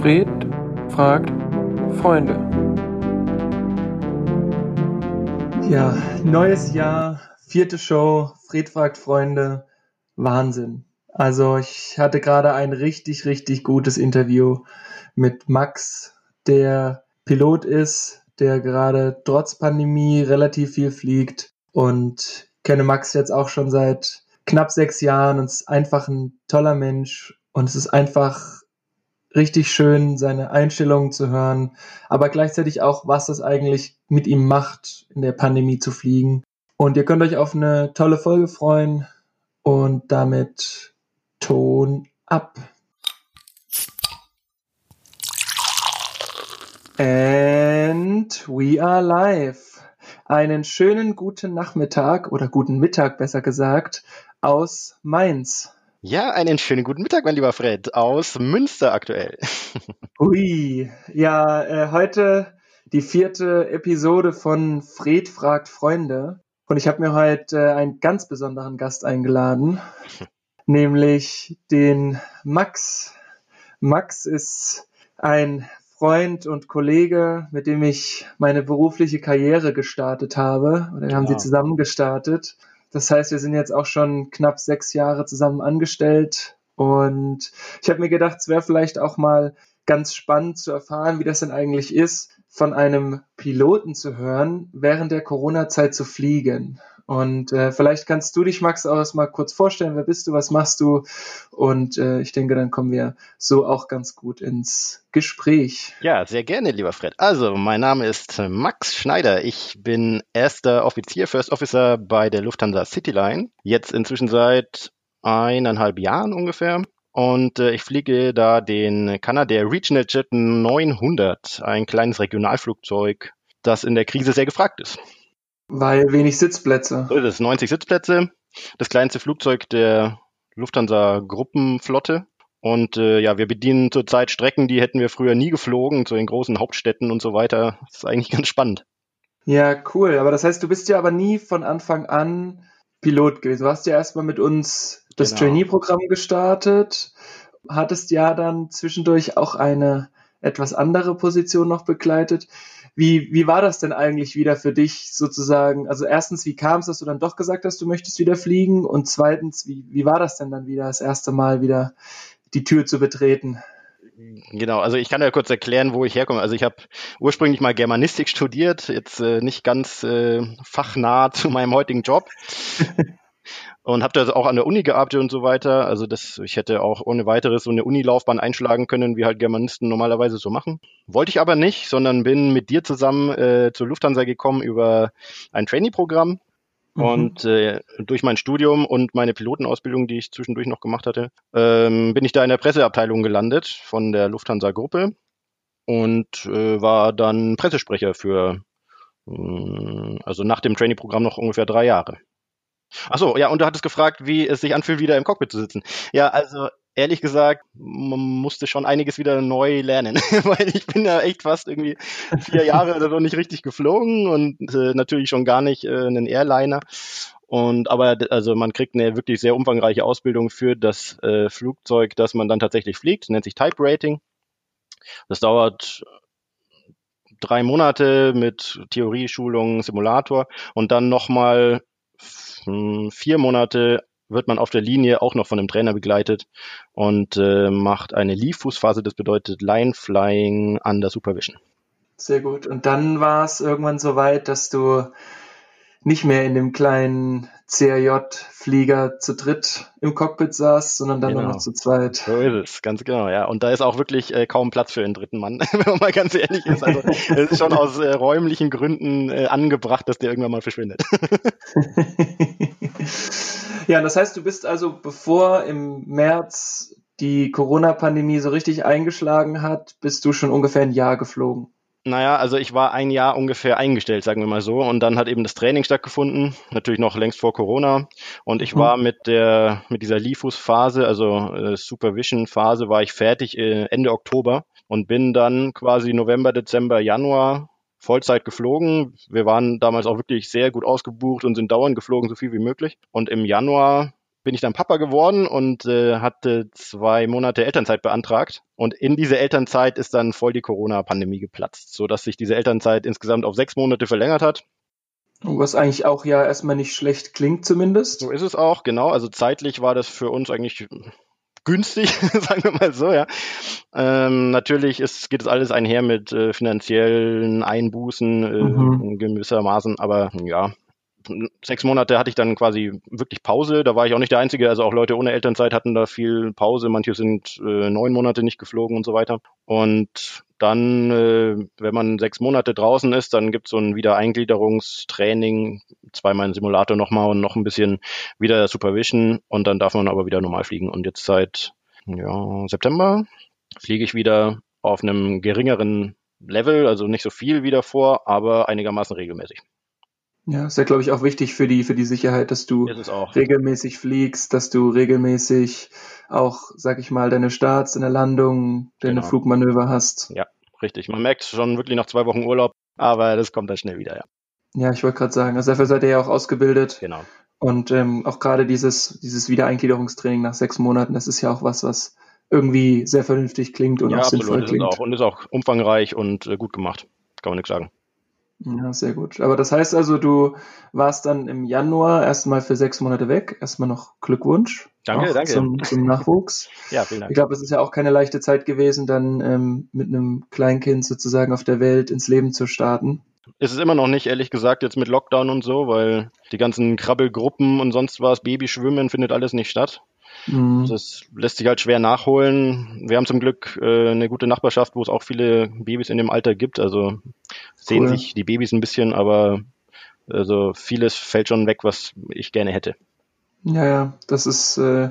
Fred fragt Freunde. Ja, neues Jahr, vierte Show, Fred fragt Freunde, Wahnsinn. Also ich hatte gerade ein richtig, richtig gutes Interview mit Max, der Pilot ist, der gerade trotz Pandemie relativ viel fliegt und kenne Max jetzt auch schon seit knapp sechs Jahren und ist einfach ein toller Mensch und es ist einfach richtig schön, seine Einstellungen zu hören, aber gleichzeitig auch, was das eigentlich mit ihm macht, in der Pandemie zu fliegen. Und ihr könnt euch auf eine tolle Folge freuen und damit Ton ab. And we are live. Einen schönen guten Nachmittag oder guten Mittag besser gesagt aus Mainz. Ja, einen schönen guten Mittag, mein lieber Fred, aus Münster aktuell. Ui, ja, äh, heute die vierte Episode von Fred fragt Freunde. Und ich habe mir heute äh, einen ganz besonderen Gast eingeladen, nämlich den Max. Max ist ein Freund und Kollege, mit dem ich meine berufliche Karriere gestartet habe. Oder wir haben sie Genau. zusammen gestartet. Das heißt, wir sind jetzt auch schon knapp sechs Jahre zusammen angestellt. Und ich habe mir gedacht, es wäre vielleicht auch mal ganz spannend zu erfahren, wie das denn eigentlich ist, von einem Piloten zu hören, während der Corona-Zeit zu fliegen. Und äh, vielleicht kannst du dich, Max, auch mal kurz vorstellen, wer bist du, was machst du? Und äh, ich denke, dann kommen wir so auch ganz gut ins Gespräch. Ja, sehr gerne, lieber Fred. Also, mein Name ist Max Schneider. Ich bin erster Offizier, First Officer bei der Lufthansa Cityline. Jetzt inzwischen seit eineinhalb Jahren ungefähr. Und äh, ich fliege da den Canadair Regional Jet 900, ein kleines Regionalflugzeug, das in der Krise sehr gefragt ist. Weil wenig Sitzplätze. So ist es, 90 Sitzplätze, das kleinste Flugzeug der Lufthansa Gruppenflotte. Und äh, ja, wir bedienen zurzeit Strecken, die hätten wir früher nie geflogen, zu den großen Hauptstädten und so weiter. Das ist eigentlich ganz spannend. Ja, cool. Aber das heißt, du bist ja aber nie von Anfang an Pilot gewesen. Du hast ja erstmal mit uns das Genau. Trainee-Programm gestartet, hattest ja dann zwischendurch auch eine etwas andere Position noch begleitet. Wie, wie war das denn eigentlich wieder für dich sozusagen? Also erstens, wie kam es, dass du dann doch gesagt hast, du möchtest wieder fliegen? Und zweitens, wie, wie war das denn dann wieder das erste Mal wieder die Tür zu betreten? Genau, also ich kann ja kurz erklären, wo ich herkomme. Also ich habe ursprünglich mal Germanistik studiert, jetzt äh, nicht ganz äh, fachnah zu meinem heutigen Job. Und habe da auch an der Uni gearbeitet und so weiter. Also das, ich hätte auch ohne weiteres so eine Unilaufbahn einschlagen können, wie halt Germanisten normalerweise so machen. Wollte ich aber nicht, sondern bin mit dir zusammen äh, zur Lufthansa gekommen über ein Trainee-Programm. Mhm. Und äh, durch mein Studium und meine Pilotenausbildung, die ich zwischendurch noch gemacht hatte, ähm, bin ich da in der Presseabteilung gelandet von der Lufthansa-Gruppe und äh, war dann Pressesprecher für, mh, also nach dem Trainee-Programm noch ungefähr drei Jahre. Achso, ja, und du hattest gefragt, wie es sich anfühlt, wieder im Cockpit zu sitzen. Ja, also ehrlich gesagt, man musste schon einiges wieder neu lernen, weil ich bin ja echt fast irgendwie vier Jahre oder so nicht richtig geflogen und äh, natürlich schon gar nicht äh, einen Airliner. Und aber also man kriegt eine wirklich sehr umfangreiche Ausbildung für das äh, Flugzeug, das man dann tatsächlich fliegt, nennt sich Type Rating. Das dauert drei Monate mit Theorieschulung, Simulator und dann nochmal vier Monate wird man auf der Linie auch noch von einem Trainer begleitet und äh, macht eine Leaf-Fußphase, das bedeutet Line Flying under Supervision. Sehr gut. Und dann war es irgendwann so weit, dass du nicht mehr in dem kleinen CRJ-Flieger zu dritt im Cockpit saß, sondern dann nur Genau. noch zu zweit. So ist es, ganz genau, ja. Und da ist auch wirklich äh, kaum Platz für einen dritten Mann, wenn man mal ganz ehrlich ist. Also es ist schon aus äh, räumlichen Gründen äh, angebracht, dass der irgendwann mal verschwindet. ja, das heißt, du bist also, bevor im März die Corona-Pandemie so richtig eingeschlagen hat, bist du schon ungefähr ein Jahr geflogen. Naja, also ich war ein Jahr ungefähr eingestellt, sagen wir mal so. Und dann hat eben das Training stattgefunden, natürlich noch längst vor Corona. Und ich Mhm. war mit der, mit dieser Lifus-Phase, also äh, Supervision-Phase, war ich fertig äh, Ende Oktober und bin dann quasi November, Dezember, Januar Vollzeit geflogen. Wir waren damals auch wirklich sehr gut ausgebucht und sind dauernd geflogen, so viel wie möglich. Und im Januar bin ich dann Papa geworden und äh, hatte zwei Monate Elternzeit beantragt. Und in diese Elternzeit ist dann voll die Corona-Pandemie geplatzt, so dass sich diese Elternzeit insgesamt auf sechs Monate verlängert hat. Was eigentlich auch ja erstmal nicht schlecht klingt zumindest. So ist es auch, genau. Also zeitlich war das für uns eigentlich günstig, sagen wir mal so, ja. Ähm, natürlich ist, geht es alles einher mit äh, finanziellen Einbußen äh, mhm. gewissermaßen, aber ja, sechs Monate hatte ich dann quasi wirklich Pause. Da war ich auch nicht der Einzige. Also auch Leute ohne Elternzeit hatten da viel Pause. Manche sind äh, neun Monate nicht geflogen und so weiter. Und dann, äh, wenn man sechs Monate draußen ist, dann gibt es so ein Wiedereingliederungstraining, zweimal im Simulator nochmal und noch ein bisschen wieder Supervision und dann darf man aber wieder normal fliegen. Und jetzt seit ja, September fliege ich wieder auf einem geringeren Level, also nicht so viel wie davor, aber einigermaßen regelmäßig. Ja, ist ja, glaube ich, auch wichtig für die, für die Sicherheit, dass du regelmäßig fliegst, dass du regelmäßig auch, sag ich mal, deine Starts, deine Landung, deine genau. Flugmanöver hast. Ja, richtig. Man merkt schon wirklich nach zwei Wochen Urlaub, aber das kommt dann schnell wieder, ja. Ja, ich wollte gerade sagen, also dafür seid ihr ja auch ausgebildet. Genau. Und ähm, auch gerade dieses, dieses Wiedereingliederungstraining nach sechs Monaten, das ist ja auch was, was irgendwie sehr vernünftig klingt und ja, auch absolut, sinnvoll klingt. Ist auch, und ist auch umfangreich und äh, gut gemacht. Kann man nichts sagen. Ja, sehr gut. Aber das heißt also, du warst dann im Januar erstmal für sechs Monate weg. Erstmal noch Glückwunsch. Danke, danke. Zum, zum Nachwuchs. ja, vielen Dank. Ich glaube, es ist ja auch keine leichte Zeit gewesen, dann ähm, mit einem Kleinkind sozusagen auf der Welt ins Leben zu starten. Ist es immer noch nicht, ehrlich gesagt, jetzt mit Lockdown und so, weil die ganzen Krabbelgruppen und sonst was, Babyschwimmen findet alles nicht statt. Mhm. Das lässt sich halt schwer nachholen. Wir haben zum Glück äh, eine gute Nachbarschaft, wo es auch viele Babys in dem Alter gibt. Also sehen cool. sich die Babys ein bisschen, aber also vieles fällt schon weg, was ich gerne hätte. Ja, ja, das ist, äh,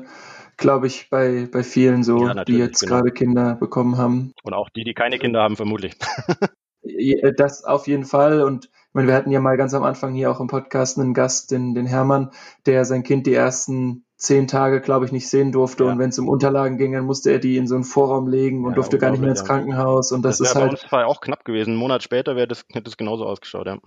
glaube ich, bei, bei vielen so, ja, die jetzt genau. gerade Kinder bekommen haben. Und auch die, die keine Kinder haben, vermutlich. Das auf jeden Fall. Und ich meine, wir hatten ja mal ganz am Anfang hier auch im Podcast einen Gast, den, den Hermann, der sein Kind die ersten zehn Tage, glaube ich, nicht sehen durfte. Ja. Und wenn es um Unterlagen ging, dann musste er die in so einen Vorraum legen und ja, durfte gar nicht mehr ins Krankenhaus. Und das, das ist halt. Das war auch knapp gewesen. Einen Monat später wäre das, hätte es genauso ausgeschaut, ja.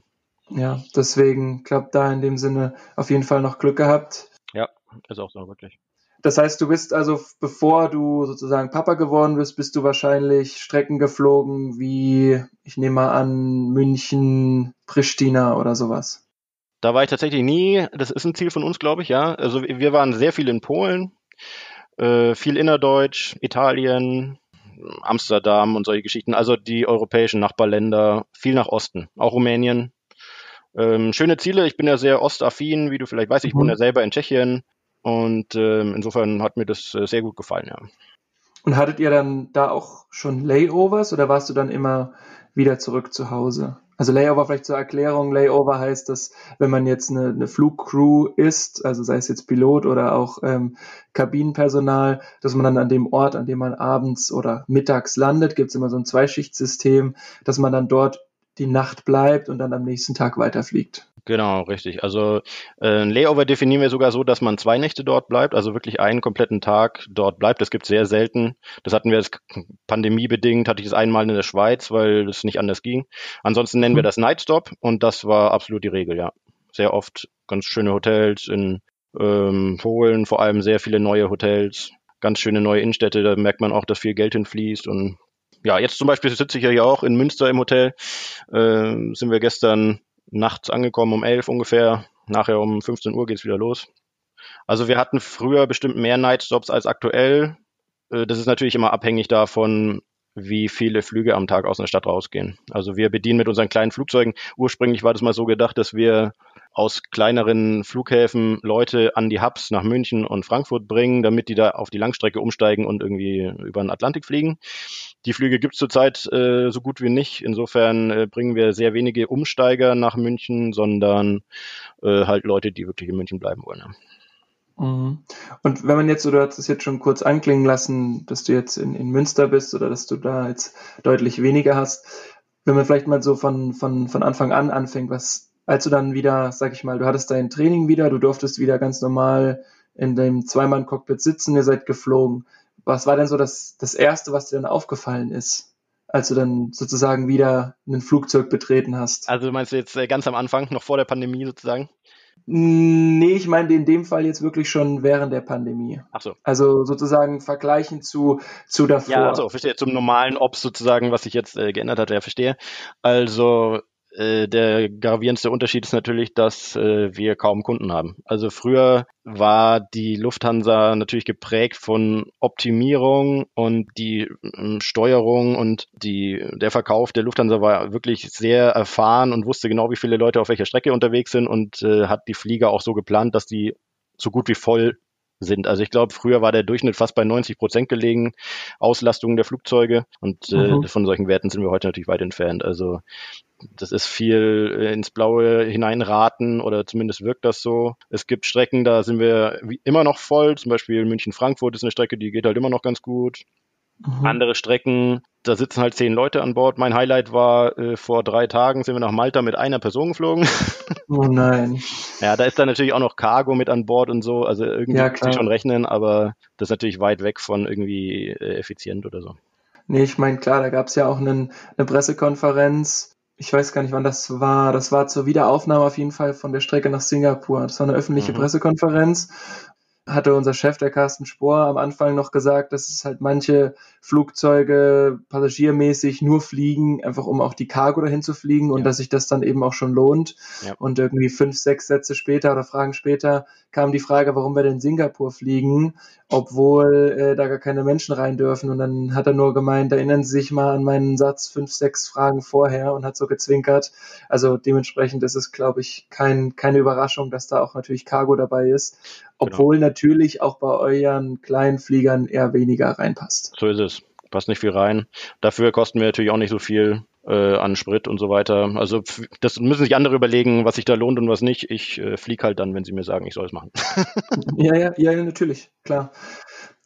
Ja, deswegen, glaube da in dem Sinne auf jeden Fall noch Glück gehabt. Ja, ist auch so, wirklich. Das heißt, du bist also, bevor du sozusagen Papa geworden bist, bist du wahrscheinlich Strecken geflogen wie, ich nehme mal an, München, Pristina oder sowas. Da war ich tatsächlich nie. Das ist ein Ziel von uns, glaube ich, ja. Also wir waren sehr viel in Polen, äh, viel innerdeutsch, Italien, Amsterdam und solche Geschichten. Also die europäischen Nachbarländer, viel nach Osten, auch Rumänien. Ähm, schöne Ziele. Ich bin ja sehr ostaffin, wie du vielleicht weißt. Ich mhm. wohne ja selber in Tschechien. Und ähm, insofern hat mir das äh, sehr gut gefallen, ja. Und hattet ihr dann da auch schon Layovers oder warst du dann immer wieder zurück zu Hause? Also Layover vielleicht zur Erklärung. Layover heißt, dass wenn man jetzt eine, eine Flugcrew ist, also sei es jetzt Pilot oder auch ähm, Kabinenpersonal, dass man dann an dem Ort, an dem man abends oder mittags landet, gibt es immer so ein Zweischichtsystem, dass man dann dort die Nacht bleibt und dann am nächsten Tag weiterfliegt. Genau, richtig. Also äh, ein Layover definieren wir sogar so, dass man zwei Nächte dort bleibt, also wirklich einen kompletten Tag dort bleibt. Das gibt es sehr selten. Das hatten wir jetzt pandemiebedingt, hatte ich das einmal in der Schweiz, weil es nicht anders ging. Ansonsten nennen mhm. wir das Nightstop und das war absolut die Regel, ja. Sehr oft ganz schöne Hotels in ähm, Polen, vor allem sehr viele neue Hotels, ganz schöne neue Innenstädte, da merkt man auch, dass viel Geld hinfließt und ja, jetzt zum Beispiel sitze ich ja hier auch in Münster im Hotel. Äh, sind wir gestern nachts angekommen um 11 ungefähr. Nachher um 15 Uhr geht's wieder los. Also wir hatten früher bestimmt mehr Nightstops als aktuell. Äh, das ist natürlich immer abhängig davon, wie viele Flüge am Tag aus einer Stadt rausgehen. Also wir bedienen mit unseren kleinen Flugzeugen. Ursprünglich war das mal so gedacht, dass wir aus kleineren Flughäfen Leute an die Hubs nach München und Frankfurt bringen, damit die da auf die Langstrecke umsteigen und irgendwie über den Atlantik fliegen. Die Flüge gibt es zurzeit äh, so gut wie nicht. Insofern äh, bringen wir sehr wenige Umsteiger nach München, sondern äh, halt Leute, die wirklich in München bleiben wollen. Mhm. Und wenn man jetzt, oder hast es jetzt schon kurz anklingen lassen, dass du jetzt in, in Münster bist oder dass du da jetzt deutlich weniger hast, wenn man vielleicht mal so von, von, von Anfang an anfängt, was, als du dann wieder, sag ich mal, du hattest dein Training wieder, du durftest wieder ganz normal in dem Zweimann-Cockpit sitzen, ihr seid geflogen. Was war denn so das, das Erste, was dir dann aufgefallen ist, als du dann sozusagen wieder ein Flugzeug betreten hast? Also meinst du jetzt äh, ganz am Anfang, noch vor der Pandemie sozusagen? Nee, ich meine in dem Fall jetzt wirklich schon während der Pandemie. Ach so. Also sozusagen vergleichen zu, zu davor. Ja, also verstehe. Zum normalen Ops sozusagen, was sich jetzt äh, geändert hat, ja, verstehe. Also äh, der gravierendste Unterschied ist natürlich, dass äh, wir kaum Kunden haben. Also früher war die Lufthansa natürlich geprägt von Optimierung und die ähm, Steuerung und die, der Verkauf der Lufthansa war wirklich sehr erfahren und wusste genau, wie viele Leute auf welcher Strecke unterwegs sind und äh, hat die Flieger auch so geplant, dass die so gut wie voll sind. Also ich glaube, früher war der Durchschnitt fast bei 90 Prozent gelegen, Auslastung der Flugzeuge. Und äh, mhm. von solchen Werten sind wir heute natürlich weit entfernt. Also das ist viel äh, ins Blaue hineinraten oder zumindest wirkt das so. Es gibt Strecken, da sind wir immer noch voll. Zum Beispiel München-Frankfurt ist eine Strecke, die geht halt immer noch ganz gut. Mhm. Andere Strecken, da sitzen halt zehn Leute an Bord. Mein Highlight war, äh, vor drei Tagen sind wir nach Malta mit einer Person geflogen. Oh nein. ja, da ist dann natürlich auch noch Cargo mit an Bord und so. Also irgendwie ja, kann ich schon rechnen, aber das ist natürlich weit weg von irgendwie äh, effizient oder so. Nee, ich meine, klar, da gab es ja auch einen, eine Pressekonferenz. Ich weiß gar nicht, wann das war. Das war zur Wiederaufnahme auf jeden Fall von der Strecke nach Singapur. Das war eine öffentliche mhm. Pressekonferenz hatte unser Chef, der Carsten Spohr, am Anfang noch gesagt, dass es halt manche Flugzeuge passagiermäßig nur fliegen, einfach um auch die Cargo dahin zu fliegen und dass sich das dann eben auch schon lohnt. Ja. Und irgendwie fünf, sechs Sätze später oder Fragen später kam die Frage, warum wir denn Singapur fliegen, obwohl äh, da gar keine Menschen rein dürfen. Und dann hat er nur gemeint, erinnern Sie sich mal an meinen Satz fünf, sechs Fragen vorher und hat so gezwinkert. Also dementsprechend ist es, glaube ich, kein, keine Überraschung, dass da auch natürlich Cargo dabei ist. Genau. Obwohl genau. natürlich auch bei euren kleinen Fliegern eher weniger reinpasst. So ist es. Passt nicht viel rein. Dafür kosten wir natürlich auch nicht so viel äh, an Sprit und so weiter. Also das müssen sich andere überlegen, was sich da lohnt und was nicht. Ich äh, fliege halt dann, wenn sie mir sagen, ich soll es machen. ja, ja, ja, natürlich, klar.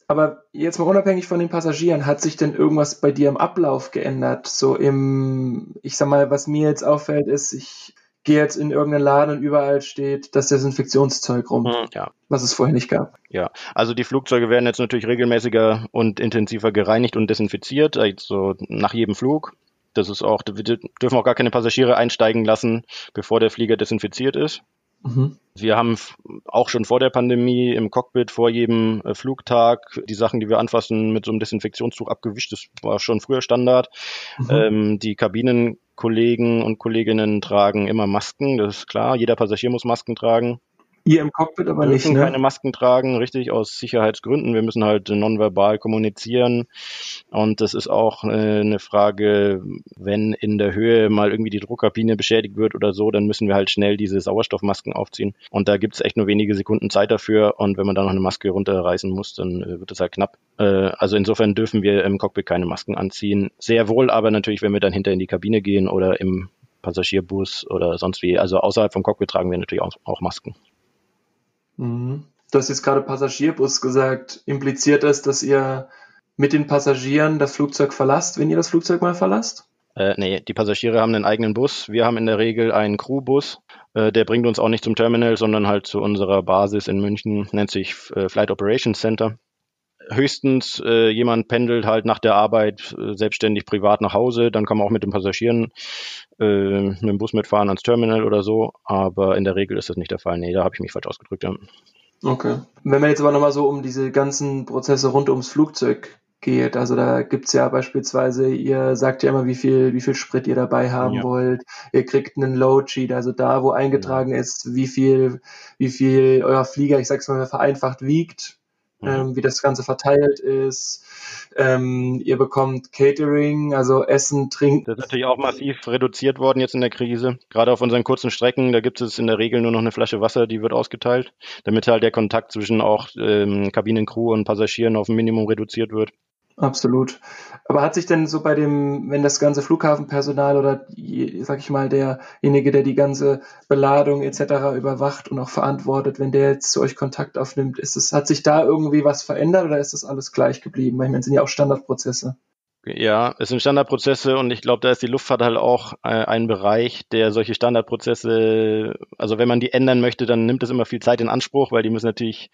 Aber jetzt mal unabhängig von den Passagieren, hat sich denn irgendwas bei dir im Ablauf geändert? So im, ich sag mal, was mir jetzt auffällt, ist, ich gehe jetzt in irgendeinen Laden und überall steht das Desinfektionszeug rum, hm, ja. was es vorher nicht gab. Ja, also die Flugzeuge werden jetzt natürlich regelmäßiger und intensiver gereinigt und desinfiziert, also nach jedem Flug. Das ist auch, wir dürfen auch gar keine Passagiere einsteigen lassen, bevor der Flieger desinfiziert ist. Mhm. Wir haben auch schon vor der Pandemie im Cockpit vor jedem äh, Flugtag die Sachen, die wir anfassen, mit so einem Desinfektionstuch abgewischt. Das war schon früher Standard. Mhm. Ähm, die Kabinenkollegen und Kolleginnen tragen immer Masken, das ist klar. Jeder Passagier muss Masken tragen. Ihr im Cockpit aber nicht, ne? keine Masken tragen, richtig, aus Sicherheitsgründen. Wir müssen halt nonverbal kommunizieren. Und das ist auch äh, eine Frage, wenn in der Höhe mal irgendwie die Druckkabine beschädigt wird oder so, dann müssen wir halt schnell diese Sauerstoffmasken aufziehen. Und da gibt es echt nur wenige Sekunden Zeit dafür. Und wenn man dann noch eine Maske runterreißen muss, dann äh, wird es halt knapp. Äh, also insofern dürfen wir im Cockpit keine Masken anziehen. Sehr wohl aber natürlich, wenn wir dann hinter in die Kabine gehen oder im Passagierbus oder sonst wie. Also außerhalb vom Cockpit tragen wir natürlich auch, auch Masken. Mhm. Du hast jetzt gerade Passagierbus gesagt. Impliziert das, dass ihr mit den Passagieren das Flugzeug verlasst, wenn ihr das Flugzeug mal verlasst? Äh, nee, die Passagiere haben einen eigenen Bus. Wir haben in der Regel einen Crewbus. Äh, der bringt uns auch nicht zum Terminal, sondern halt zu unserer Basis in München, nennt sich äh, Flight Operations Center. Höchstens äh, jemand pendelt halt nach der Arbeit äh, selbstständig privat nach Hause, dann kann man auch mit den Passagieren äh, mit dem Bus mitfahren ans Terminal oder so, aber in der Regel ist das nicht der Fall. Nee, da habe ich mich falsch ausgedrückt. Ja. Okay. Wenn man jetzt aber nochmal so um diese ganzen Prozesse rund ums Flugzeug geht, also da gibt's ja beispielsweise, ihr sagt ja immer, wie viel, wie viel Sprit ihr dabei haben ja. wollt, ihr kriegt einen Load-Sheet, also da, wo eingetragen ja. ist, wie viel, wie viel euer Flieger, ich sag's mal vereinfacht, wiegt. Ähm, wie das Ganze verteilt ist, ähm, ihr bekommt Catering, also Essen, Trinken. Das ist natürlich auch massiv reduziert worden jetzt in der Krise. Gerade auf unseren kurzen Strecken, da gibt es in der Regel nur noch eine Flasche Wasser, die wird ausgeteilt, damit halt der Kontakt zwischen auch ähm, Kabinencrew und Passagieren auf ein Minimum reduziert wird. Absolut. Aber hat sich denn so bei dem, wenn das ganze Flughafenpersonal oder, sag ich mal, derjenige, der die ganze Beladung etc. überwacht und auch verantwortet, wenn der jetzt zu euch Kontakt aufnimmt, ist es, hat sich da irgendwie was verändert oder ist das alles gleich geblieben? Ich meine, es sind ja auch Standardprozesse. Ja, es sind Standardprozesse und ich glaube, da ist die Luftfahrt halt auch äh, ein Bereich, der solche Standardprozesse, also wenn man die ändern möchte, dann nimmt es immer viel Zeit in Anspruch, weil die müssen natürlich,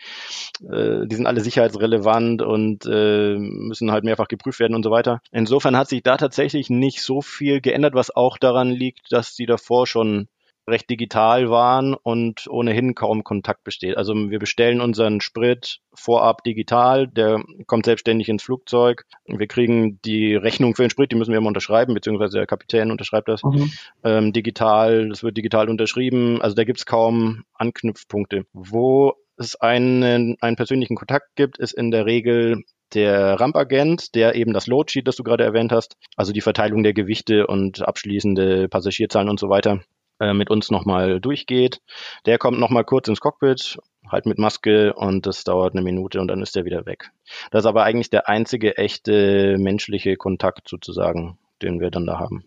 äh, die sind alle sicherheitsrelevant und äh, müssen halt mehrfach geprüft werden und so weiter. Insofern hat sich da tatsächlich nicht so viel geändert, was auch daran liegt, dass die davor schon recht digital waren und ohnehin kaum Kontakt besteht. Also wir bestellen unseren Sprit vorab digital, der kommt selbstständig ins Flugzeug. Wir kriegen die Rechnung für den Sprit, die müssen wir immer unterschreiben, beziehungsweise der Kapitän unterschreibt das mhm. ähm, digital, das wird digital unterschrieben. Also da gibt's kaum Anknüpfpunkte. Wo es einen, einen persönlichen Kontakt gibt, ist in der Regel der Rampagent, der eben das Loadsheet, das du gerade erwähnt hast, also die Verteilung der Gewichte und abschließende Passagierzahlen und so weiter, äh, mit uns nochmal durchgeht. Der kommt nochmal kurz ins Cockpit, halt mit Maske und das dauert eine Minute und dann ist er wieder weg. Das ist aber eigentlich der einzige echte menschliche Kontakt sozusagen, den wir dann da haben.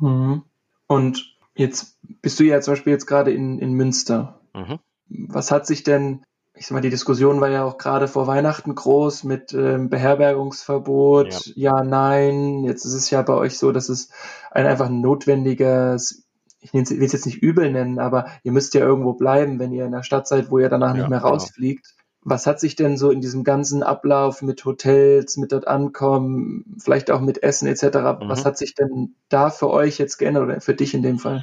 Mhm. Und jetzt bist du ja zum Beispiel jetzt gerade in, in Münster. Mhm. Was hat sich denn ich sag mal, die Diskussion war ja auch gerade vor Weihnachten groß mit ähm, Beherbergungsverbot, ja. ja. nein. Jetzt ist es ja bei euch so, dass es ein einfach ein notwendiges, ich will es jetzt nicht übel nennen, aber ihr müsst ja irgendwo bleiben, wenn ihr in der Stadt seid, wo ihr danach ja, nicht mehr genau. rausfliegt. Genau. Was hat sich denn so in diesem ganzen Ablauf mit Hotels, mit dort ankommen, vielleicht auch mit Essen etc., mhm. was hat sich denn da für euch jetzt geändert oder für dich in dem Fall?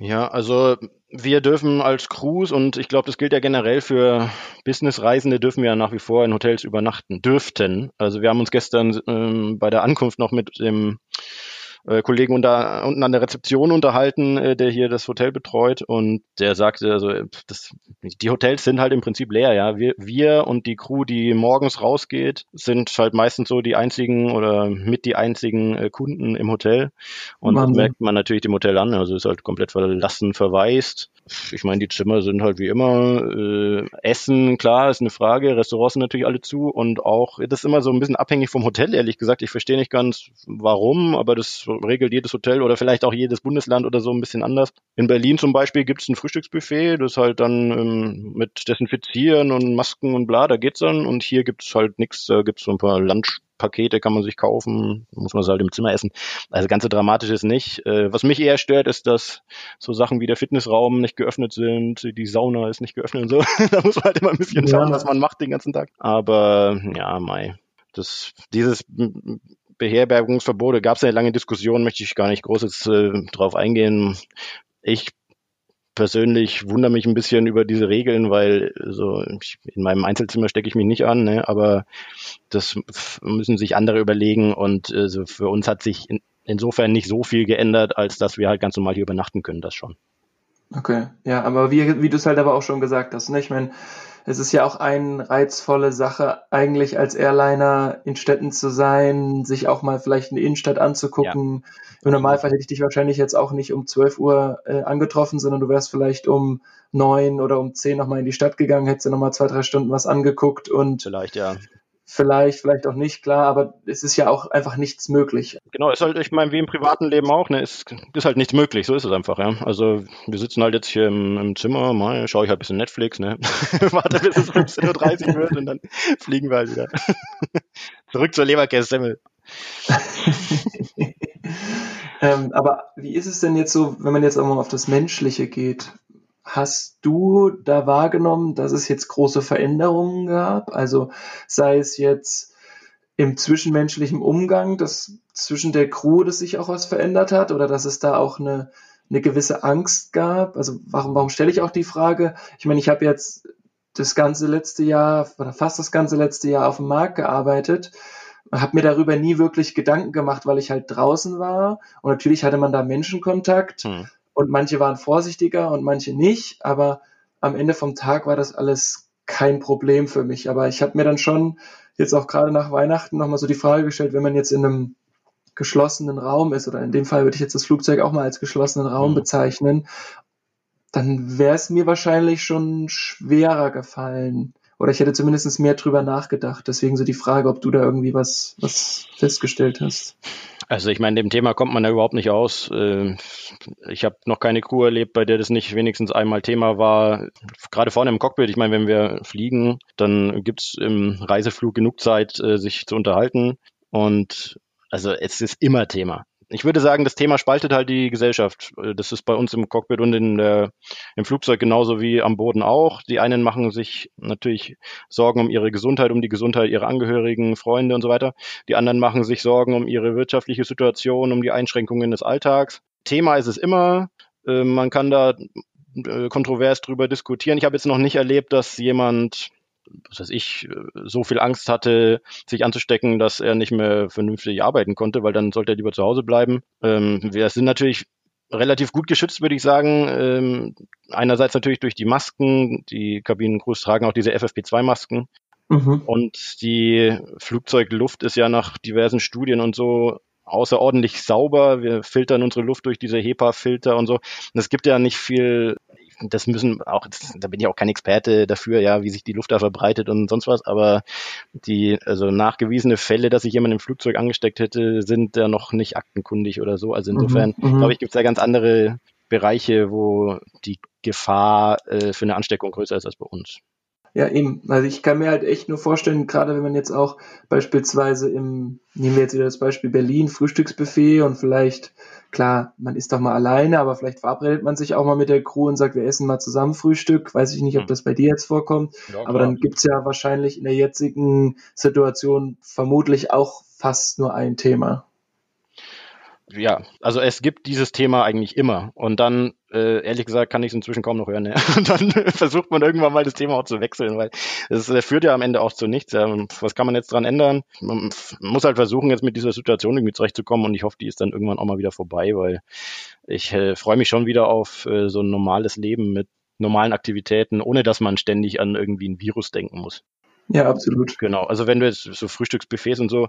Ja, also wir dürfen als Crews und ich glaube, das gilt ja generell für Businessreisende, dürfen wir ja nach wie vor in Hotels übernachten, dürften. Also wir haben uns gestern ähm, bei der Ankunft noch mit dem äh, Kollegen unter, unten an der Rezeption unterhalten, äh, der hier das Hotel betreut und der sagte, also das, die Hotels sind halt im Prinzip leer, ja. Wir, wir und die Crew, die morgens rausgeht, sind halt meistens so die einzigen oder mit die einzigen äh, Kunden im Hotel und Mann. das merkt man natürlich dem Hotel an, also ist halt komplett verlassen, verwaist ich meine, die Zimmer sind halt wie immer. Äh, Essen, klar, ist eine Frage. Restaurants sind natürlich alle zu und auch, das ist immer so ein bisschen abhängig vom Hotel, ehrlich gesagt. Ich verstehe nicht ganz, warum, aber das regelt jedes Hotel oder vielleicht auch jedes Bundesland oder so ein bisschen anders. In Berlin zum Beispiel gibt es ein Frühstücksbuffet, das halt dann ähm, mit Desinfizieren und Masken und bla, da geht's dann. Und hier gibt es halt nichts, da gibt es so ein paar Lunch Pakete kann man sich kaufen, muss man es halt im Zimmer essen. Also ganz so dramatisch ist nicht. Äh, was mich eher stört, ist, dass so Sachen wie der Fitnessraum nicht geöffnet sind, die Sauna ist nicht geöffnet und so. da muss man halt immer ein bisschen schauen, ja. was man macht den ganzen Tag. Aber ja, Mai. Das, dieses Beherbergungsverbote gab es eine lange Diskussion, möchte ich gar nicht groß äh, drauf eingehen. Ich persönlich wundere mich ein bisschen über diese Regeln, weil so in meinem Einzelzimmer stecke ich mich nicht an, ne, aber das müssen sich andere überlegen und äh, so für uns hat sich in, insofern nicht so viel geändert, als dass wir halt ganz normal hier übernachten können, das schon. Okay, ja, aber wie, wie du es halt aber auch schon gesagt hast, ne? ich meine, es ist ja auch eine reizvolle Sache, eigentlich als Airliner in Städten zu sein, sich auch mal vielleicht eine Innenstadt anzugucken. Ja. Im Normalfall hätte ich dich wahrscheinlich jetzt auch nicht um 12 Uhr äh, angetroffen, sondern du wärst vielleicht um neun oder um zehn nochmal in die Stadt gegangen, hättest dir nochmal zwei, drei Stunden was angeguckt und vielleicht, ja vielleicht, vielleicht auch nicht, klar, aber es ist ja auch einfach nichts möglich. Genau, ist halt, ich meine, wie im privaten Leben auch, ne, ist, ist halt nichts möglich, so ist es einfach, ja. Also wir sitzen halt jetzt hier im, im Zimmer, mal schaue ich halt ein bisschen Netflix, ne. Warte, bis es 15.30 Uhr wird und dann fliegen wir halt wieder. Zurück zur Leberkässemmel. ähm, aber wie ist es denn jetzt so, wenn man jetzt auch mal auf das Menschliche geht? Hast du da wahrgenommen, dass es jetzt große Veränderungen gab? Also sei es jetzt im zwischenmenschlichen Umgang, dass zwischen der Crew, dass sich auch was verändert hat oder dass es da auch eine, eine gewisse Angst gab? Also warum, warum stelle ich auch die Frage? Ich meine, ich habe jetzt das ganze letzte Jahr oder fast das ganze letzte Jahr auf dem Markt gearbeitet habe mir darüber nie wirklich Gedanken gemacht, weil ich halt draußen war und natürlich hatte man da Menschenkontakt. Hm und manche waren vorsichtiger und manche nicht, aber am Ende vom Tag war das alles kein Problem für mich. Aber ich habe mir dann schon jetzt auch gerade nach Weihnachten nochmal so die Frage gestellt, wenn man jetzt in einem geschlossenen Raum ist, oder in dem Fall würde ich jetzt das Flugzeug auch mal als geschlossenen Raum mhm. bezeichnen, dann wäre es mir wahrscheinlich schon schwerer gefallen. Oder ich hätte zumindest mehr drüber nachgedacht. Deswegen so die Frage, ob du da irgendwie was, was festgestellt hast. Also ich meine, dem Thema kommt man ja überhaupt nicht aus. Äh, ich habe noch keine Crew erlebt, bei der das nicht wenigstens einmal Thema war. Gerade vorne im Cockpit, ich meine, wenn wir fliegen, dann gibt's im Reiseflug genug Zeit, äh, sich zu unterhalten. Und also es ist immer Thema ich würde sagen, das Thema spaltet halt die Gesellschaft. Das ist bei uns im Cockpit und in der, im Flugzeug genauso wie am Boden auch. Die einen machen sich natürlich Sorgen um ihre Gesundheit, um die Gesundheit ihrer Angehörigen, Freunde und so weiter. Die anderen machen sich Sorgen um ihre wirtschaftliche Situation, um die Einschränkungen des Alltags. Thema ist es immer. Äh, man kann da äh, kontrovers drüber diskutieren. Ich habe jetzt noch nicht erlebt, dass jemand was weiß ich, so viel Angst hatte, sich anzustecken, dass er nicht mehr vernünftig arbeiten konnte, weil dann sollte er lieber zu Hause bleiben. Ähm, wir sind natürlich relativ gut geschützt, würde ich sagen. Ähm, einerseits natürlich durch die Masken. Die Kabinencrews tragen auch diese FFP2-Masken. Mhm. Und die Flugzeugluft ist ja nach diversen Studien und so außerordentlich sauber. Wir filtern unsere Luft durch diese HEPA-Filter und so. Und es gibt ja nicht viel das müssen auch, da bin ich auch kein Experte dafür, ja, wie sich die Luft da verbreitet und sonst was, aber die, also nachgewiesene Fälle, dass sich jemand im Flugzeug angesteckt hätte, sind da noch nicht aktenkundig oder so. Also insofern, mhm, mhm. glaube ich, gibt es da ganz andere Bereiche, wo die Gefahr äh, für eine Ansteckung größer ist als bei uns. Ja, eben. Also ich kann mir halt echt nur vorstellen, gerade wenn man jetzt auch beispielsweise im, nehmen wir jetzt wieder das Beispiel Berlin, Frühstücksbuffet und vielleicht, klar, man ist doch mal alleine, aber vielleicht verabredet man sich auch mal mit der Crew und sagt, wir essen mal zusammen Frühstück. Weiß ich nicht, ob hm. das bei dir jetzt vorkommt. Ja, aber dann gibt's ja wahrscheinlich in der jetzigen Situation vermutlich auch fast nur ein Thema ja, also es gibt dieses Thema eigentlich immer. Und dann, äh, ehrlich gesagt, kann ich es inzwischen kaum noch hören. Ja. Und dann versucht man irgendwann mal das Thema auch zu wechseln, weil es äh, führt ja am Ende auch zu nichts. Was kann man jetzt dran ändern? Man muss halt versuchen, jetzt mit dieser Situation irgendwie zurechtzukommen und ich hoffe, die ist dann irgendwann auch mal wieder vorbei, weil ich äh, freue mich schon wieder auf äh, so ein normales Leben mit normalen Aktivitäten, ohne dass man ständig an irgendwie ein Virus denken muss. Ja, absolut. Genau. Also wenn du jetzt so Frühstücksbuffets und so,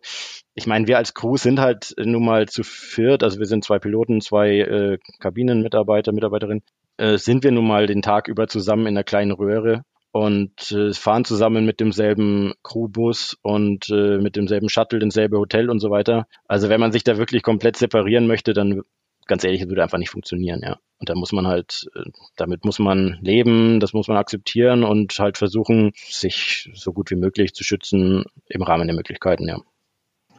ich meine, wir als Crew sind halt nun mal zu viert, also wir sind zwei Piloten, zwei äh, Kabinenmitarbeiter, Mitarbeiterinnen, äh, sind wir nun mal den Tag über zusammen in einer kleinen Röhre und äh, fahren zusammen mit demselben Crewbus und äh, mit demselben Shuttle, denselbe Hotel und so weiter. Also wenn man sich da wirklich komplett separieren möchte, dann ganz ehrlich, es würde einfach nicht funktionieren, ja. Und da muss man halt, äh, damit muss man leben, das muss man akzeptieren und halt versuchen, sich so gut wie möglich zu schützen im Rahmen der Möglichkeiten, ja.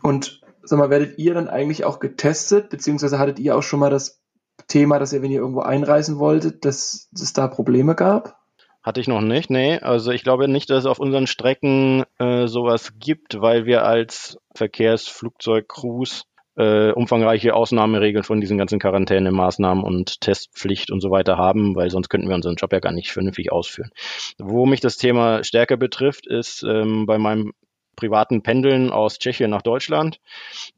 Und sag mal, werdet ihr dann eigentlich auch getestet, beziehungsweise hattet ihr auch schon mal das Thema, dass ihr, wenn ihr irgendwo einreisen wolltet, dass es da Probleme gab? Hatte ich noch nicht, nee. Also ich glaube nicht, dass es auf unseren Strecken äh, sowas gibt, weil wir als Verkehrsflugzeugcrews äh, umfangreiche Ausnahmeregeln von diesen ganzen Quarantänemaßnahmen und Testpflicht und so weiter haben, weil sonst könnten wir unseren Job ja gar nicht vernünftig ausführen. Wo mich das Thema stärker betrifft, ist ähm, bei meinem privaten Pendeln aus Tschechien nach Deutschland.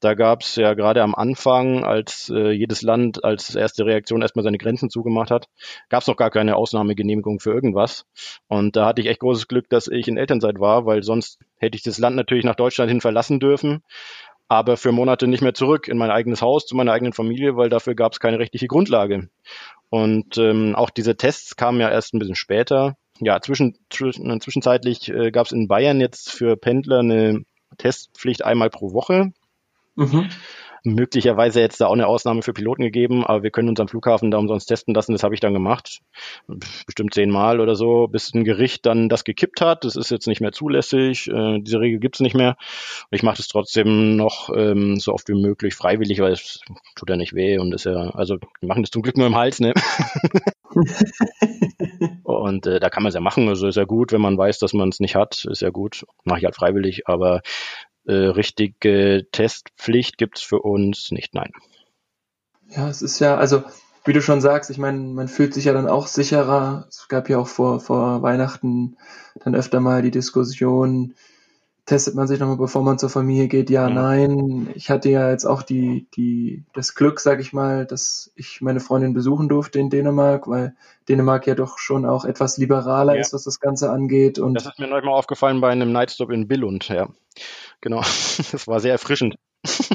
Da gab es ja gerade am Anfang, als äh, jedes Land als erste Reaktion erstmal seine Grenzen zugemacht hat, gab es noch gar keine Ausnahmegenehmigung für irgendwas. Und da hatte ich echt großes Glück, dass ich in Elternzeit war, weil sonst hätte ich das Land natürlich nach Deutschland hin verlassen dürfen aber für Monate nicht mehr zurück in mein eigenes Haus, zu meiner eigenen Familie, weil dafür gab es keine rechtliche Grundlage. Und ähm, auch diese Tests kamen ja erst ein bisschen später. Ja, zwischen, zwischen, zwischenzeitlich äh, gab es in Bayern jetzt für Pendler eine Testpflicht einmal pro Woche. Mhm möglicherweise jetzt da auch eine Ausnahme für Piloten gegeben, aber wir können unseren Flughafen da umsonst testen lassen. Das habe ich dann gemacht, bestimmt zehnmal oder so, bis ein Gericht dann das gekippt hat. Das ist jetzt nicht mehr zulässig. Äh, diese Regel gibt es nicht mehr. Und ich mache das trotzdem noch ähm, so oft wie möglich freiwillig, weil es tut ja nicht weh und ist ja, also wir machen das zum Glück nur im Hals, ne? und äh, da kann man es ja machen. Also ist ja gut, wenn man weiß, dass man es nicht hat, ist ja gut. Mache ich halt freiwillig, aber äh, richtige Testpflicht gibt es für uns nicht, nein. Ja, es ist ja, also wie du schon sagst, ich meine, man fühlt sich ja dann auch sicherer. Es gab ja auch vor, vor Weihnachten dann öfter mal die Diskussion, testet man sich nochmal, bevor man zur Familie geht? Ja, mhm. nein. Ich hatte ja jetzt auch die, die, das Glück, sag ich mal, dass ich meine Freundin besuchen durfte in Dänemark, weil Dänemark ja doch schon auch etwas liberaler ja. ist, was das Ganze angeht. Und das ist mir neulich mal aufgefallen bei einem Nightstop in Billund, ja. Genau. Das war sehr erfrischend.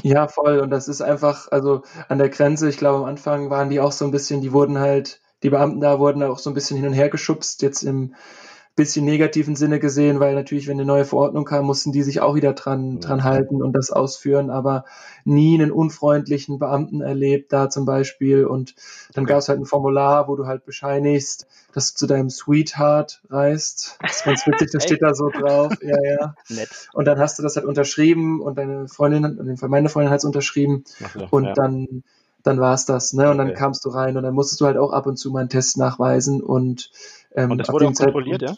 Ja, voll. Und das ist einfach, also an der Grenze, ich glaube, am Anfang waren die auch so ein bisschen, die wurden halt, die Beamten da wurden auch so ein bisschen hin und her geschubst. Jetzt im bisschen negativen Sinne gesehen, weil natürlich, wenn eine neue Verordnung kam, mussten die sich auch wieder dran, dran halten und das ausführen, aber nie einen unfreundlichen Beamten erlebt, da zum Beispiel. Und dann okay. gab es halt ein Formular, wo du halt bescheinigst, dass du zu deinem Sweetheart reist. Das ist ganz witzig, das steht da so drauf. Ja, ja. Nett. Und dann hast du das halt unterschrieben und deine Freundin, in dem Fall meine Freundin hat es unterschrieben. So, und ja. dann dann war es das, ne? Und dann kamst du rein und dann musstest du halt auch ab und zu mal einen Test nachweisen und ähm, und das wurde auch kontrolliert, ja?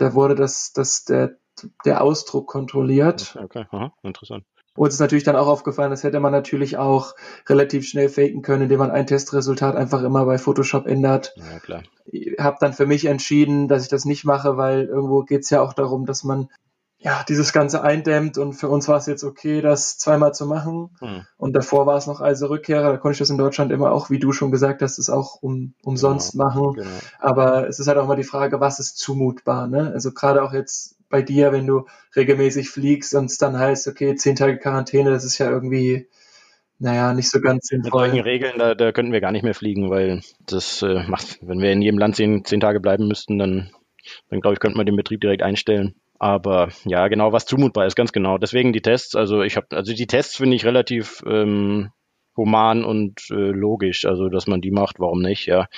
Da wurde das, das der, der Ausdruck kontrolliert. Okay, Aha, interessant. Uns ist natürlich dann auch aufgefallen, das hätte man natürlich auch relativ schnell faken können, indem man ein Testresultat einfach immer bei Photoshop ändert. Ja, klar. Ich habe dann für mich entschieden, dass ich das nicht mache, weil irgendwo geht es ja auch darum, dass man ja, dieses Ganze eindämmt und für uns war es jetzt okay, das zweimal zu machen. Hm. Und davor war es noch also Rückkehrer, da konnte ich das in Deutschland immer auch, wie du schon gesagt hast, das auch um, umsonst genau. machen. Genau. Aber es ist halt auch mal die Frage, was ist zumutbar, ne? Also gerade auch jetzt bei dir, wenn du regelmäßig fliegst und es dann heißt, okay, zehn Tage Quarantäne, das ist ja irgendwie, naja, nicht so ganz sinnvoll. Mit solchen Regeln, da, da könnten wir gar nicht mehr fliegen, weil das äh, macht, wenn wir in jedem Land zehn, zehn Tage bleiben müssten, dann, dann glaube ich, könnte man den Betrieb direkt einstellen. Aber ja, genau, was zumutbar ist, ganz genau. Deswegen die Tests, also ich habe, also die Tests finde ich relativ ähm, human und äh, logisch. Also, dass man die macht, warum nicht, ja.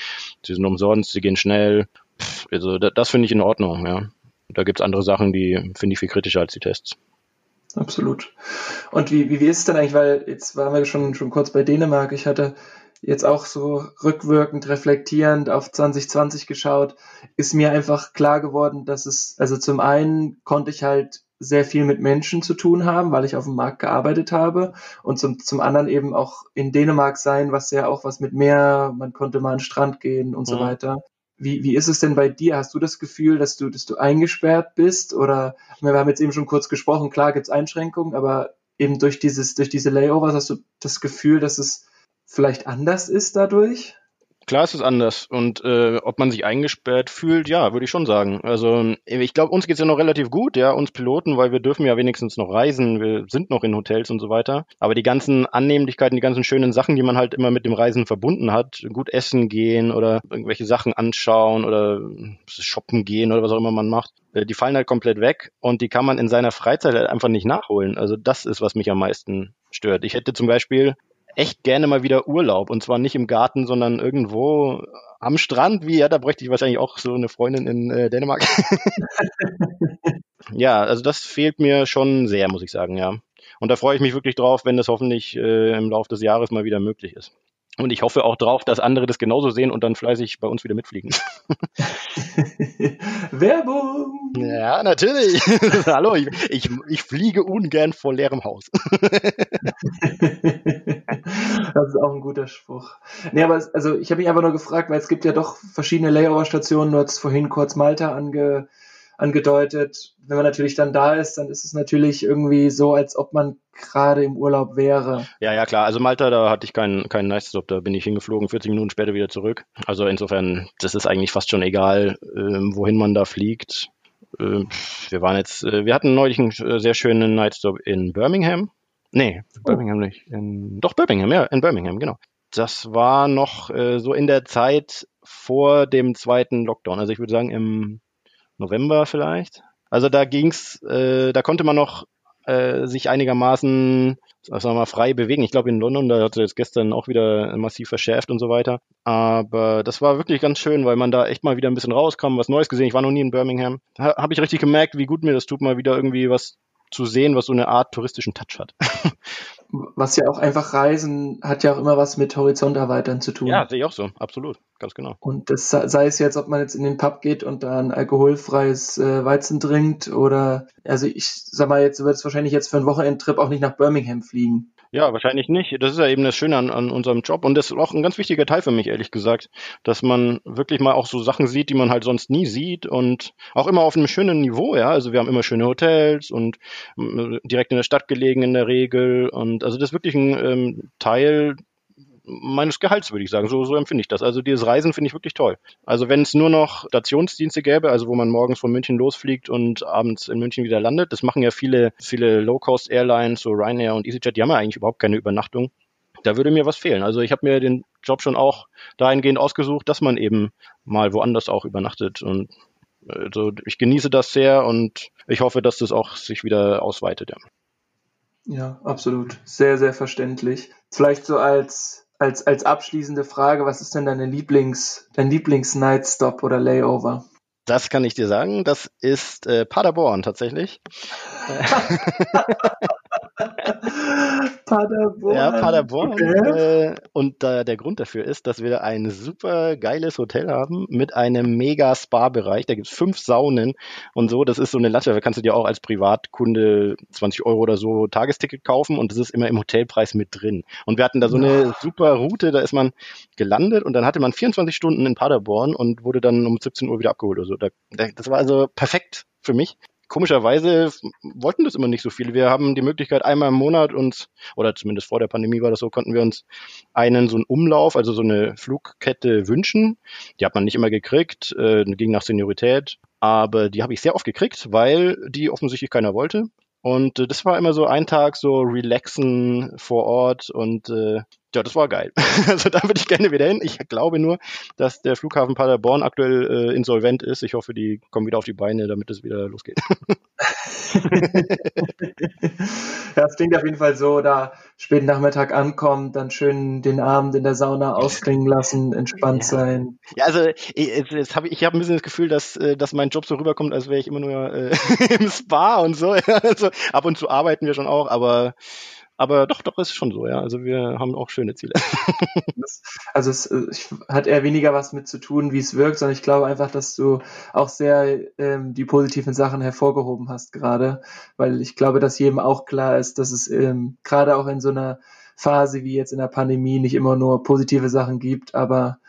Sie sind umsonst, sie gehen schnell. Pff, also das, das finde ich in Ordnung, ja. Da gibt's andere Sachen, die finde ich viel kritischer als die Tests. Absolut. Und wie, wie, wie ist es denn eigentlich, weil jetzt waren wir schon, schon kurz bei Dänemark. Ich hatte jetzt auch so rückwirkend reflektierend auf 2020 geschaut, ist mir einfach klar geworden, dass es, also zum einen konnte ich halt sehr viel mit Menschen zu tun haben, weil ich auf dem Markt gearbeitet habe und zum, zum anderen eben auch in Dänemark sein, was ja auch was mit Meer, man konnte mal an den Strand gehen und mhm. so weiter. Wie, wie ist es denn bei dir? Hast du das Gefühl, dass du, dass du eingesperrt bist? Oder wir haben jetzt eben schon kurz gesprochen, klar gibt's Einschränkungen, aber eben durch dieses, durch diese Layovers hast du das Gefühl, dass es vielleicht anders ist dadurch? Klar ist es anders. Und äh, ob man sich eingesperrt fühlt, ja, würde ich schon sagen. Also ich glaube, uns geht's ja noch relativ gut, ja, uns Piloten, weil wir dürfen ja wenigstens noch reisen, wir sind noch in Hotels und so weiter. Aber die ganzen Annehmlichkeiten, die ganzen schönen Sachen, die man halt immer mit dem Reisen verbunden hat, gut essen gehen oder irgendwelche Sachen anschauen oder shoppen gehen oder was auch immer man macht, äh, die fallen halt komplett weg und die kann man in seiner Freizeit halt einfach nicht nachholen. Also das ist, was mich am meisten stört. Ich hätte zum Beispiel echt gerne mal wieder Urlaub und zwar nicht im Garten, sondern irgendwo am Strand, wie ja, da bräuchte ich wahrscheinlich auch so eine Freundin in äh, Dänemark. ja, also das fehlt mir schon sehr, muss ich sagen, ja. Und da freue ich mich wirklich drauf, wenn das hoffentlich äh, im Laufe des Jahres mal wieder möglich ist. Und ich hoffe auch drauf, dass andere das genauso sehen und dann fleißig bei uns wieder mitfliegen. Werbung! Ja, natürlich. Hallo, ich, ich, ich, fliege ungern vor leerem Haus. Das ist auch ein guter Spruch. Nee, aber es, also ich habe mich einfach nur gefragt, weil es gibt ja doch verschiedene Layover-Stationen. Du hast vorhin kurz Malta ange, angedeutet. Wenn man natürlich dann da ist, dann ist es natürlich irgendwie so, als ob man gerade im Urlaub wäre. Ja, ja, klar. Also Malta, da hatte ich keinen, keinen Nice-Stop. Da bin ich hingeflogen, 40 Minuten später wieder zurück. Also insofern, das ist eigentlich fast schon egal, äh, wohin man da fliegt. Äh, wir waren jetzt, äh, wir hatten neulich einen äh, sehr schönen Nightstop in Birmingham. Nee, oh. Birmingham nicht. In, doch, Birmingham, ja, in Birmingham, genau. Das war noch äh, so in der Zeit vor dem zweiten Lockdown. Also ich würde sagen im November vielleicht. Also da ging's, äh, da konnte man noch äh, sich einigermaßen sagen wir mal, frei bewegen. Ich glaube in London, da hat es gestern auch wieder massiv verschärft und so weiter. Aber das war wirklich ganz schön, weil man da echt mal wieder ein bisschen rauskam, was Neues gesehen. Ich war noch nie in Birmingham. Da habe ich richtig gemerkt, wie gut mir das tut, mal wieder irgendwie was zu sehen, was so eine Art touristischen Touch hat. was ja auch einfach Reisen hat ja auch immer was mit Horizont erweitern zu tun. Ja, sehe ich auch so, absolut, ganz genau. Und das sei es jetzt, ob man jetzt in den Pub geht und da ein alkoholfreies äh, Weizen trinkt oder, also ich sag mal, jetzt wird es wahrscheinlich jetzt für einen Wochenendtrip auch nicht nach Birmingham fliegen. Ja, wahrscheinlich nicht. Das ist ja eben das Schöne an, an unserem Job und das ist auch ein ganz wichtiger Teil für mich, ehrlich gesagt, dass man wirklich mal auch so Sachen sieht, die man halt sonst nie sieht und auch immer auf einem schönen Niveau, ja. Also wir haben immer schöne Hotels und äh, direkt in der Stadt gelegen in der Regel und also das ist wirklich ein ähm, Teil meines Gehalts, würde ich sagen. So, so empfinde ich das. Also dieses Reisen finde ich wirklich toll. Also wenn es nur noch Stationsdienste gäbe, also wo man morgens von München losfliegt und abends in München wieder landet, das machen ja viele, viele Low-Cost-Airlines, so Ryanair und EasyJet, die haben ja eigentlich überhaupt keine Übernachtung. Da würde mir was fehlen. Also ich habe mir den Job schon auch dahingehend ausgesucht, dass man eben mal woanders auch übernachtet und also ich genieße das sehr und ich hoffe, dass das auch sich wieder ausweitet. Ja. Ja, absolut. Sehr, sehr verständlich. Vielleicht so als als, als abschließende Frage, was ist denn deine Lieblings, dein Lieblings-Nightstop oder Layover? Das kann ich dir sagen. Das ist äh, Paderborn tatsächlich. Paderborn. Ja, Paderborn. Okay. Äh, und äh, der Grund dafür ist, dass wir ein super geiles Hotel haben mit einem mega Spa-Bereich. Da gibt's fünf Saunen und so. Das ist so eine Latte. Da kannst du dir auch als Privatkunde 20 Euro oder so Tagesticket kaufen und das ist immer im Hotelpreis mit drin. Und wir hatten da so eine super Route. Da ist man gelandet und dann hatte man 24 Stunden in Paderborn und wurde dann um 17 Uhr wieder abgeholt oder so. Da, das war also perfekt für mich komischerweise wollten das immer nicht so viele. Wir haben die Möglichkeit, einmal im Monat uns, oder zumindest vor der Pandemie war das so, konnten wir uns einen so einen Umlauf, also so eine Flugkette wünschen. Die hat man nicht immer gekriegt, äh, ging nach Seniorität, aber die habe ich sehr oft gekriegt, weil die offensichtlich keiner wollte. Und äh, das war immer so ein Tag so relaxen vor Ort und äh, ja, das war geil. also da würde ich gerne wieder hin. Ich glaube nur, dass der Flughafen Paderborn aktuell äh, insolvent ist. Ich hoffe, die kommen wieder auf die Beine, damit es wieder losgeht. ja, es klingt auf jeden Fall so, da späten Nachmittag ankommen, dann schön den Abend in der Sauna ausklingen lassen, entspannt Ja. sein. Ja, also ich, jetzt- jetzt hab ich, ich habe ein bisschen das Gefühl, dass, äh, dass mein Job so rüberkommt, als wäre ich immer nur äh, im Spa und so. Also ab und zu arbeiten wir schon auch, aber aber doch, doch, ist schon so, ja. Also wir haben auch schöne Ziele. Also es äh, ich, hat eher weniger was mit zu tun, wie es wirkt, sondern ich glaube einfach, dass du auch sehr ähm, die positiven Sachen hervorgehoben hast gerade, weil ich glaube, dass jedem auch klar ist, dass es ähm, gerade auch in so einer Phase wie jetzt in der Pandemie nicht immer nur positive Sachen gibt, aber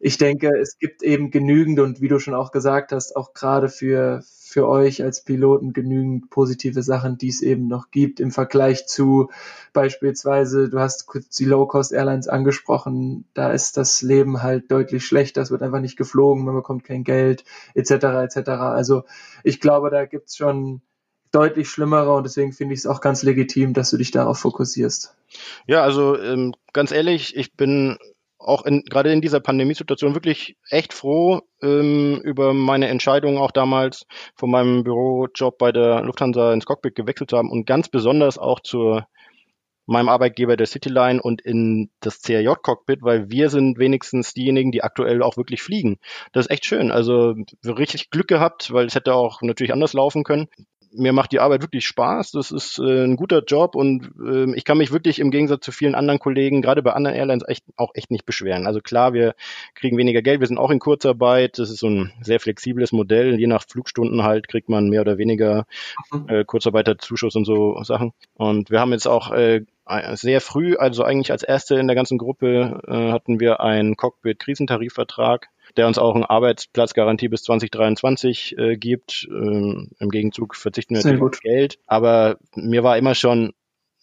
ich denke, es gibt eben genügend und wie du schon auch gesagt hast, auch gerade für, für euch als Piloten genügend positive Sachen, die es eben noch gibt im Vergleich zu beispielsweise, du hast kurz die Low-Cost-Airlines angesprochen, da ist das Leben halt deutlich schlechter, es wird einfach nicht geflogen, man bekommt kein Geld, etc. etc. Also ich glaube, da gibt's schon deutlich schlimmere und deswegen finde ich es auch ganz legitim, dass du dich darauf fokussierst. Ja, also ähm, ganz ehrlich, ich bin auch in, gerade in dieser Pandemiesituation wirklich echt froh ähm, über meine Entscheidung auch damals von meinem Bürojob bei der Lufthansa ins Cockpit gewechselt zu haben und ganz besonders auch zu meinem Arbeitgeber der Cityline und in das CRJ-Cockpit, weil wir sind wenigstens diejenigen, die aktuell auch wirklich fliegen. Das ist echt schön. Also richtig Glück gehabt, weil es hätte auch natürlich anders laufen können mir macht die Arbeit wirklich Spaß. Das ist äh, ein guter Job und äh, ich kann mich wirklich im Gegensatz zu vielen anderen Kollegen, gerade bei anderen Airlines, echt, auch echt nicht beschweren. Also klar, wir kriegen weniger Geld, wir sind auch in Kurzarbeit. Das ist so ein sehr flexibles Modell. Je nach Flugstunden halt kriegt man mehr oder weniger äh, Kurzarbeiterzuschuss und so Sachen. Und wir haben jetzt auch äh, sehr früh, also eigentlich als erste in der ganzen Gruppe, äh, hatten wir einen Cockpit-Krisentarifvertrag der uns auch eine Arbeitsplatzgarantie bis 2023 äh, gibt. Ähm, Im Gegenzug verzichten wir natürlich auf Geld. Aber mir war immer schon,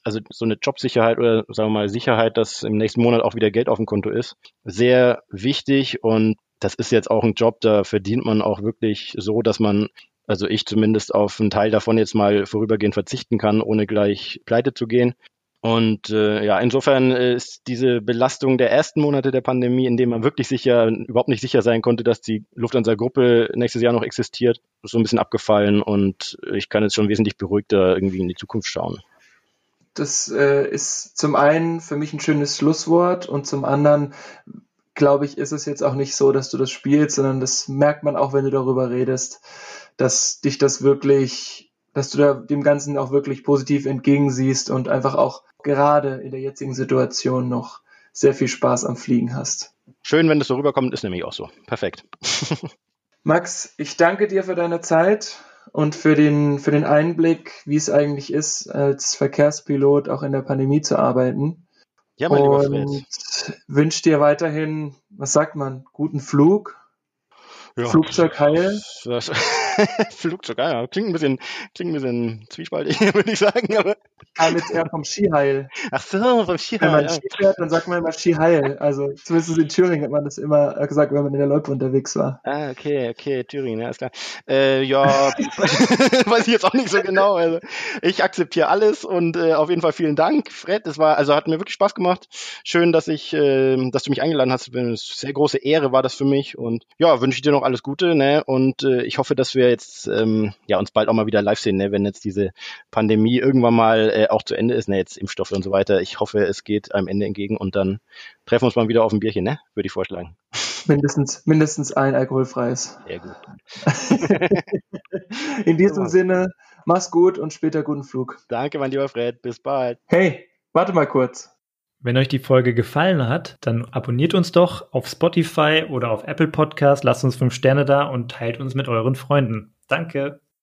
also so eine Jobsicherheit oder sagen wir mal Sicherheit, dass im nächsten Monat auch wieder Geld auf dem Konto ist, sehr wichtig. Und das ist jetzt auch ein Job, da verdient man auch wirklich so, dass man also ich zumindest auf einen Teil davon jetzt mal vorübergehend verzichten kann, ohne gleich pleite zu gehen. Und äh, ja, insofern ist diese Belastung der ersten Monate der Pandemie, in dem man wirklich sicher, überhaupt nicht sicher sein konnte, dass die Lufthansa-Gruppe nächstes Jahr noch existiert, so ein bisschen abgefallen und ich kann jetzt schon wesentlich beruhigter irgendwie in die Zukunft schauen. Das äh, ist zum einen für mich ein schönes Schlusswort und zum anderen glaube ich, ist es jetzt auch nicht so, dass du das spielst, sondern das merkt man auch, wenn du darüber redest, dass dich das wirklich, dass du da dem Ganzen auch wirklich positiv entgegensiehst und einfach auch gerade in der jetzigen Situation noch sehr viel Spaß am Fliegen hast. Schön, wenn das so rüberkommt, ist nämlich auch so. Perfekt. Max, ich danke dir für deine Zeit und für den, für den Einblick, wie es eigentlich ist, als Verkehrspilot auch in der Pandemie zu arbeiten. Ja, mein lieber und Fred. wünsche dir weiterhin, was sagt man, guten Flug, Ja. Flugzeug heil. Das, Flugzeug, ja, klingt ein bisschen, klingt ein bisschen zwiespaltig, würde ich sagen. Aber, kam jetzt eher vom Skiheil. ach so, vom Wenn Skifahren. man. Ski fährt, dann sagt man immer Skiheil. Also zumindest in Thüringen hat man das immer gesagt, wenn man in der Loipe unterwegs war. Ah, okay, okay, Thüringen, ja, ist klar. Äh, ja, weiß ich jetzt auch nicht so genau. Also ich akzeptiere alles und äh, auf jeden Fall vielen Dank, Fred. Es war, also hat mir wirklich Spaß gemacht. Schön, dass ich, äh, dass du mich eingeladen hast. Eine sehr große Ehre war das für mich und ja, wünsche ich dir noch alles Gute, ne? Und äh, ich hoffe, dass wir jetzt ähm, ja uns bald auch mal wieder live sehen, ne? Wenn jetzt diese Pandemie irgendwann mal äh, auch zu Ende ist, ne? Jetzt Impfstoffe und so weiter. Ich hoffe, es geht einem Ende entgegen und dann treffen wir uns mal wieder auf ein Bierchen, ne? Würde ich vorschlagen. Mindestens, mindestens ein alkoholfreies. Sehr gut. In diesem Ja. Sinne, Mach's gut und später guten Flug. Danke, mein lieber Fred. Bis bald. Hey, warte mal kurz. Wenn euch die Folge gefallen hat, dann abonniert uns doch auf Spotify oder auf Apple Podcast, lasst uns fünf Sterne da und teilt uns mit euren Freunden. Danke.